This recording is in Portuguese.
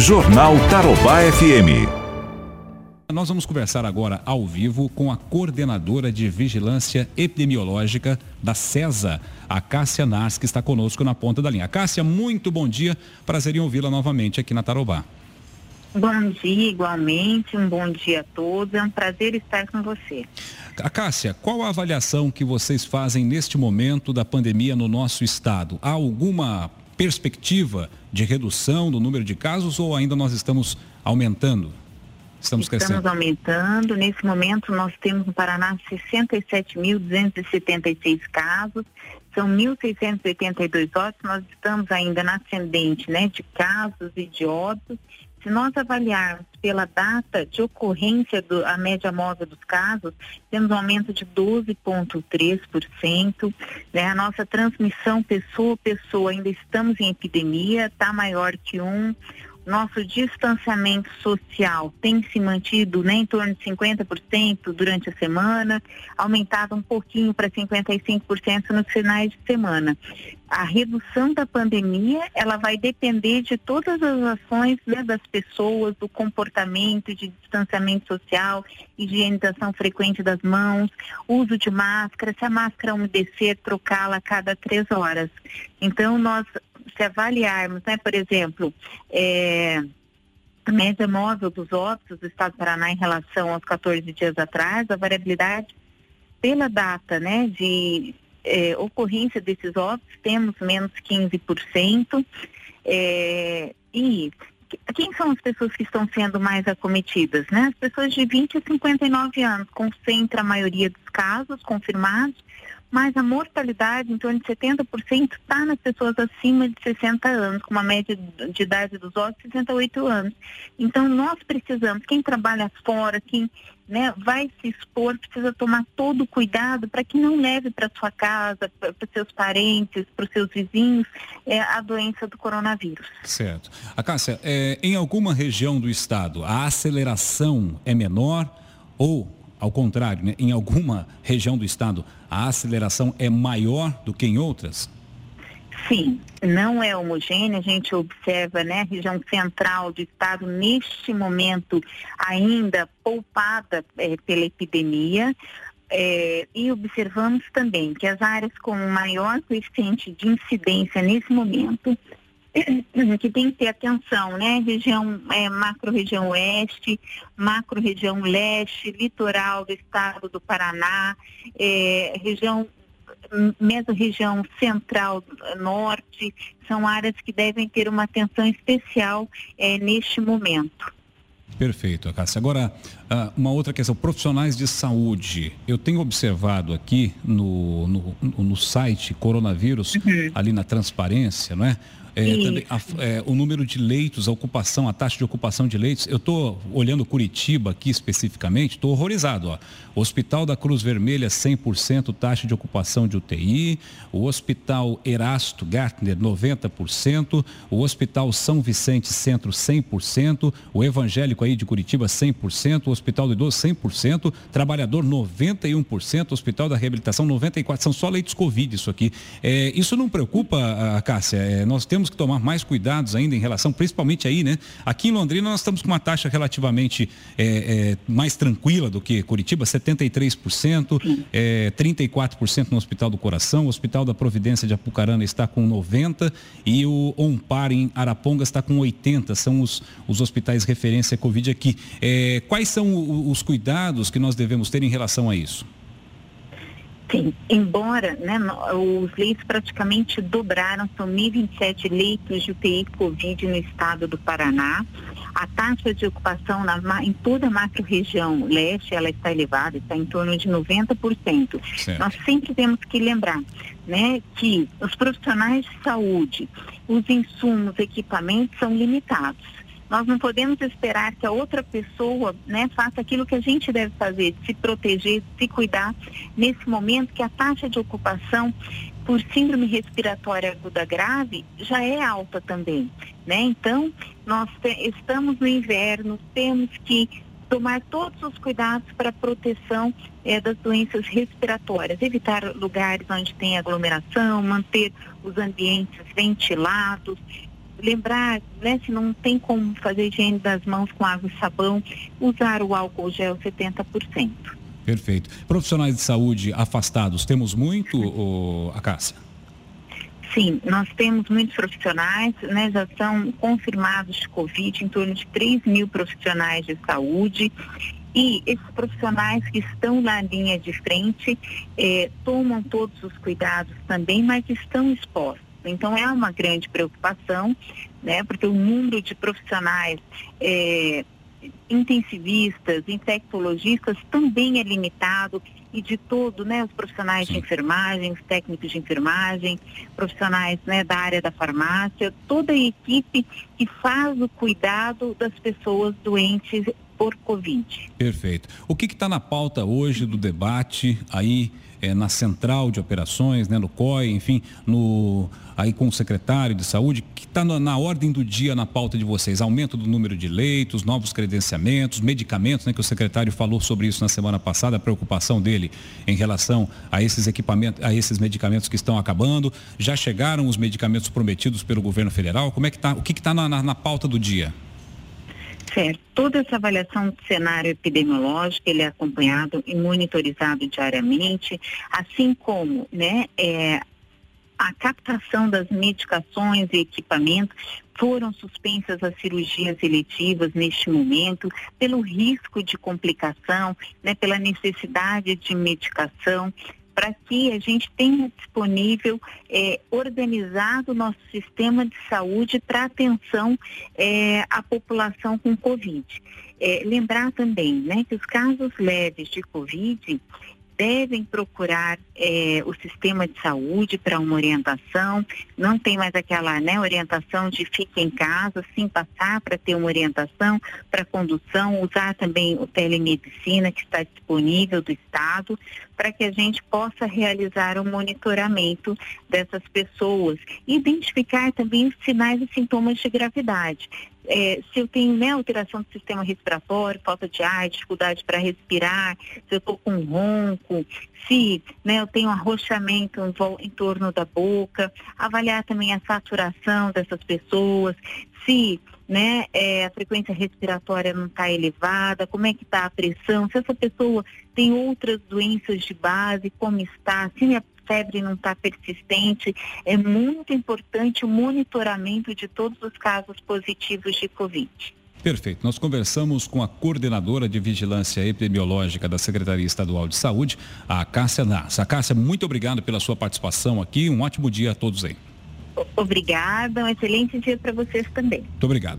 Jornal Tarobá FM. Nós vamos conversar agora ao vivo com a coordenadora de vigilância epidemiológica da CESA, a Cássia Nars, que está conosco na ponta da linha. Cássia, muito bom dia. Prazer em ouvi-la novamente aqui na Tarobá. Bom dia, igualmente. Um bom dia a todos. É um prazer estar com você. A Cássia, qual a avaliação que vocês fazem neste momento da pandemia no nosso estado? Há alguma perspectiva de redução do número de casos ou ainda nós estamos aumentando? Estamos, estamos aumentando. Nesse momento, nós temos no Paraná 67.276 casos, são 1.682 óbitos. Nós estamos ainda na ascendente né, de casos e de óbitos. Se nós avaliarmos pela data de ocorrência do, a média móvel dos casos, temos um aumento de 12,3%. Né? A nossa transmissão pessoa a pessoa ainda estamos em epidemia, está maior que um nosso distanciamento social tem se mantido né, em torno de 50% durante a semana, aumentado um pouquinho para 55% nos finais de semana. A redução da pandemia, ela vai depender de todas as ações né, das pessoas, do comportamento de distanciamento social, higienização frequente das mãos, uso de máscara, se a máscara umedecer, trocá-la a cada três horas. Então, nós se avaliarmos, né, por exemplo, é, a média móvel dos óbitos do Estado do Paraná em relação aos 14 dias atrás, a variabilidade pela data né, de é, ocorrência desses óbitos, temos menos 15%. É, e quem são as pessoas que estão sendo mais acometidas? Né? As pessoas de 20 a 59 anos, concentra a maioria dos casos confirmados, mas a mortalidade, em torno de 70%, está nas pessoas acima de 60 anos, com uma média de idade dos ossos de 68 anos. Então, nós precisamos, quem trabalha fora, quem né, vai se expor, precisa tomar todo o cuidado para que não leve para sua casa, para seus parentes, para os seus vizinhos, é, a doença do coronavírus. Certo. A Cássia, é, em alguma região do estado, a aceleração é menor ou ao contrário, né, em alguma região do estado, a aceleração é maior do que em outras? Sim, não é homogênea. A gente observa, né, a região central do estado neste momento ainda poupada é, pela epidemia. É, e observamos também que as áreas com maior coeficiente de incidência nesse momento que tem que ter atenção, né? Região, é, macro-região oeste, macro-região leste, litoral do estado do Paraná, é, região meso-região central norte, são áreas que devem ter uma atenção especial é, neste momento. Perfeito, Cássia. Agora, ah, uma outra questão, profissionais de saúde. Eu tenho observado aqui no, no, no site Coronavírus, uhum. ali na transparência, não é? É, também, a, é, o número de leitos, a ocupação, a taxa de ocupação de leitos. Eu estou olhando Curitiba aqui especificamente, estou horrorizado. Ó. Hospital da Cruz Vermelha, 100% taxa de ocupação de UTI. O Hospital Erasto Gartner, 90%. O Hospital São Vicente Centro, 100%. O Evangélico aí de Curitiba, 100%. O Hospital do Idoso, 100%. Trabalhador, 91%. Hospital da Reabilitação, 94%. São só leitos Covid isso aqui. É, isso não preocupa, Cássia? É, nós temos que tomar mais cuidados ainda em relação, principalmente aí, né? Aqui em Londrina nós estamos com uma taxa relativamente é, é, mais tranquila do que Curitiba, 73%, é, 34% no Hospital do Coração, o Hospital da Providência de Apucarana está com 90% e o Ompar em Araponga está com 80%, são os, os hospitais referência Covid aqui. É, quais são os cuidados que nós devemos ter em relação a isso? Sim, embora né, os leitos praticamente dobraram, são 1.027 leitos de UTI Covid no estado do Paraná. A taxa de ocupação na, em toda a macro-região leste, ela está elevada, está em torno de 90%. Certo. Nós sempre temos que lembrar né, que os profissionais de saúde, os insumos, equipamentos são limitados. Nós não podemos esperar que a outra pessoa né, faça aquilo que a gente deve fazer, se proteger, se cuidar, nesse momento que a taxa de ocupação por síndrome respiratória aguda grave já é alta também, né? Então, nós estamos no inverno, temos que tomar todos os cuidados para a proteção é, das doenças respiratórias, evitar lugares onde tem aglomeração, manter os ambientes ventilados, lembrar, né, se não tem como fazer higiene das mãos com água e sabão, usar o álcool gel 70%. Perfeito. Profissionais de saúde afastados, temos muito, a Cássia? Sim, nós temos muitos profissionais, né, já são confirmados de Covid, em torno de 3 mil profissionais de saúde. E esses profissionais que estão na linha de frente eh, tomam todos os cuidados também, mas estão expostos. Então é uma grande preocupação, né? Porque o número de profissionais eh, intensivistas, infectologistas também é limitado e de todo, né, os profissionais Sim. de enfermagem, os técnicos de enfermagem, profissionais, né, da área da farmácia, toda a equipe que faz o cuidado das pessoas doentes por Covid. Perfeito. O que está na pauta hoje do debate aí é, na central de operações, né, no COI, enfim, no, aí com o secretário de saúde, que está na, na, ordem do dia na pauta de vocês? Aumento do número de leitos, novos credenciamentos, medicamentos, né, que o secretário falou sobre isso na semana passada, a preocupação dele em relação a esses equipamentos, a esses medicamentos que estão acabando. Já chegaram os medicamentos prometidos pelo governo federal? Como é que tá? O que está na, na, na pauta do dia? Certo. Toda essa avaliação do cenário epidemiológico, ele é acompanhado e monitorizado diariamente, assim como, né, é, a captação das medicações e equipamentos foram suspensas as cirurgias eletivas neste momento pelo risco de complicação, né, pela necessidade de medicação para que a gente tenha disponível, é, organizado o nosso sistema de saúde para atenção é, à população com Covid. É, lembrar também né, que os casos leves de Covid, devem procurar é, o sistema de saúde para uma orientação. Não tem mais aquela né, orientação de fique em casa, sim passar para ter uma orientação para condução, usar também o telemedicina que está disponível do Estado, para que a gente possa realizar o um monitoramento dessas pessoas. Identificar também os sinais e sintomas de gravidade é, se eu tenho né, alteração do sistema respiratório, falta de ar, dificuldade para respirar, se eu estou com ronco, se né, eu tenho arroxamento em, em torno da boca, avaliar também a saturação dessas pessoas, se né, é, a frequência respiratória não está elevada, como é que está a pressão, se essa pessoa tem outras doenças de base, como está, se a febre não está persistente, é muito importante o monitoramento de todos os casos positivos de Covid. Perfeito. Nós conversamos com a coordenadora de vigilância epidemiológica da Secretaria Estadual de Saúde, a Cássia Nassa. Cássia, muito obrigado pela sua participação aqui. Um ótimo dia a todos aí. Obrigada, um excelente dia para vocês também. Muito obrigado.